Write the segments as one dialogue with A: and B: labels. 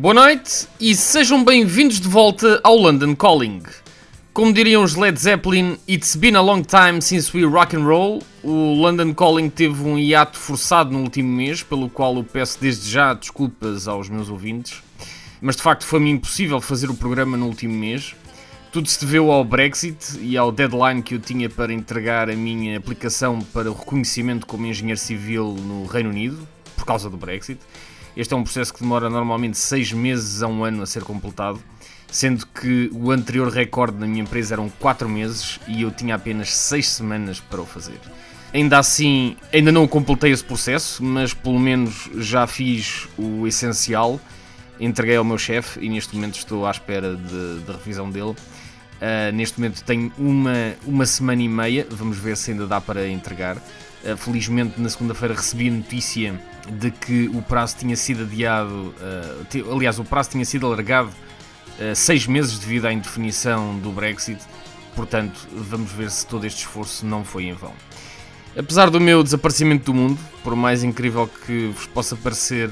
A: Boa noite e sejam bem-vindos de volta ao London Calling. Como diriam os Led Zeppelin, it's been a long time since we rock and roll. O London Calling teve um hiato forçado no último mês, pelo qual eu peço desde já desculpas aos meus ouvintes. Mas de facto foi-me impossível fazer o programa no último mês. Tudo se deveu ao Brexit e ao deadline que eu tinha para entregar a minha aplicação para o reconhecimento como engenheiro civil no Reino Unido, por causa do Brexit. Este é um processo que demora normalmente seis meses a um ano a ser completado sendo que o anterior recorde na minha empresa eram 4 meses e eu tinha apenas 6 semanas para o fazer. Ainda assim, ainda não completei esse processo, mas pelo menos já fiz o essencial, entreguei ao meu chefe e neste momento estou à espera da de revisão dele. Uh, neste momento tenho uma, uma semana e meia, vamos ver se ainda dá para entregar. Uh, felizmente, na segunda-feira recebi a notícia de que o prazo tinha sido adiado, uh, aliás, o prazo tinha sido alargado eh, seis meses devido à indefinição do Brexit. Portanto, vamos ver se todo este esforço não foi em vão. Apesar do meu desaparecimento do mundo, por mais incrível que vos possa parecer,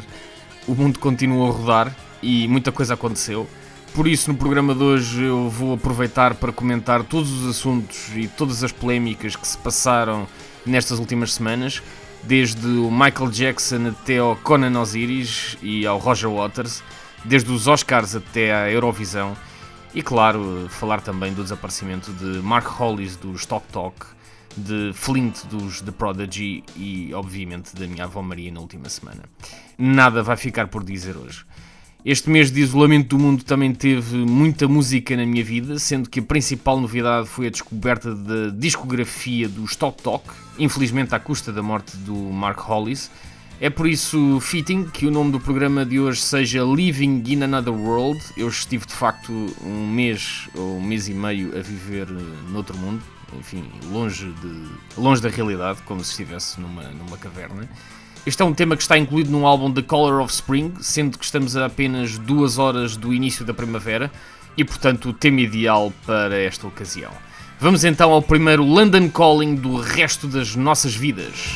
A: o mundo continua a rodar e muita coisa aconteceu. Por isso, no programa de hoje, eu vou aproveitar para comentar todos os assuntos e todas as polémicas que se passaram nestas últimas semanas, desde o Michael Jackson até ao Conan Osiris e ao Roger Waters desde os Oscars até à Eurovisão. E claro, falar também do desaparecimento de Mark Hollis dos Talk Talk, de Flint dos The Prodigy e, obviamente, da minha avó Maria na última semana. Nada vai ficar por dizer hoje. Este mês de isolamento do mundo também teve muita música na minha vida, sendo que a principal novidade foi a descoberta da discografia dos Talk Talk, infelizmente à custa da morte do Mark Hollis é por isso fitting que o nome do programa de hoje seja Living in Another World. Eu estive de facto um mês ou um mês e meio a viver eh, noutro mundo, enfim, longe, de, longe da realidade, como se estivesse numa, numa caverna. Este é um tema que está incluído num álbum The Color of Spring, sendo que estamos a apenas duas horas do início da primavera e, portanto, o tema ideal para esta ocasião. Vamos então ao primeiro London Calling do resto das nossas vidas.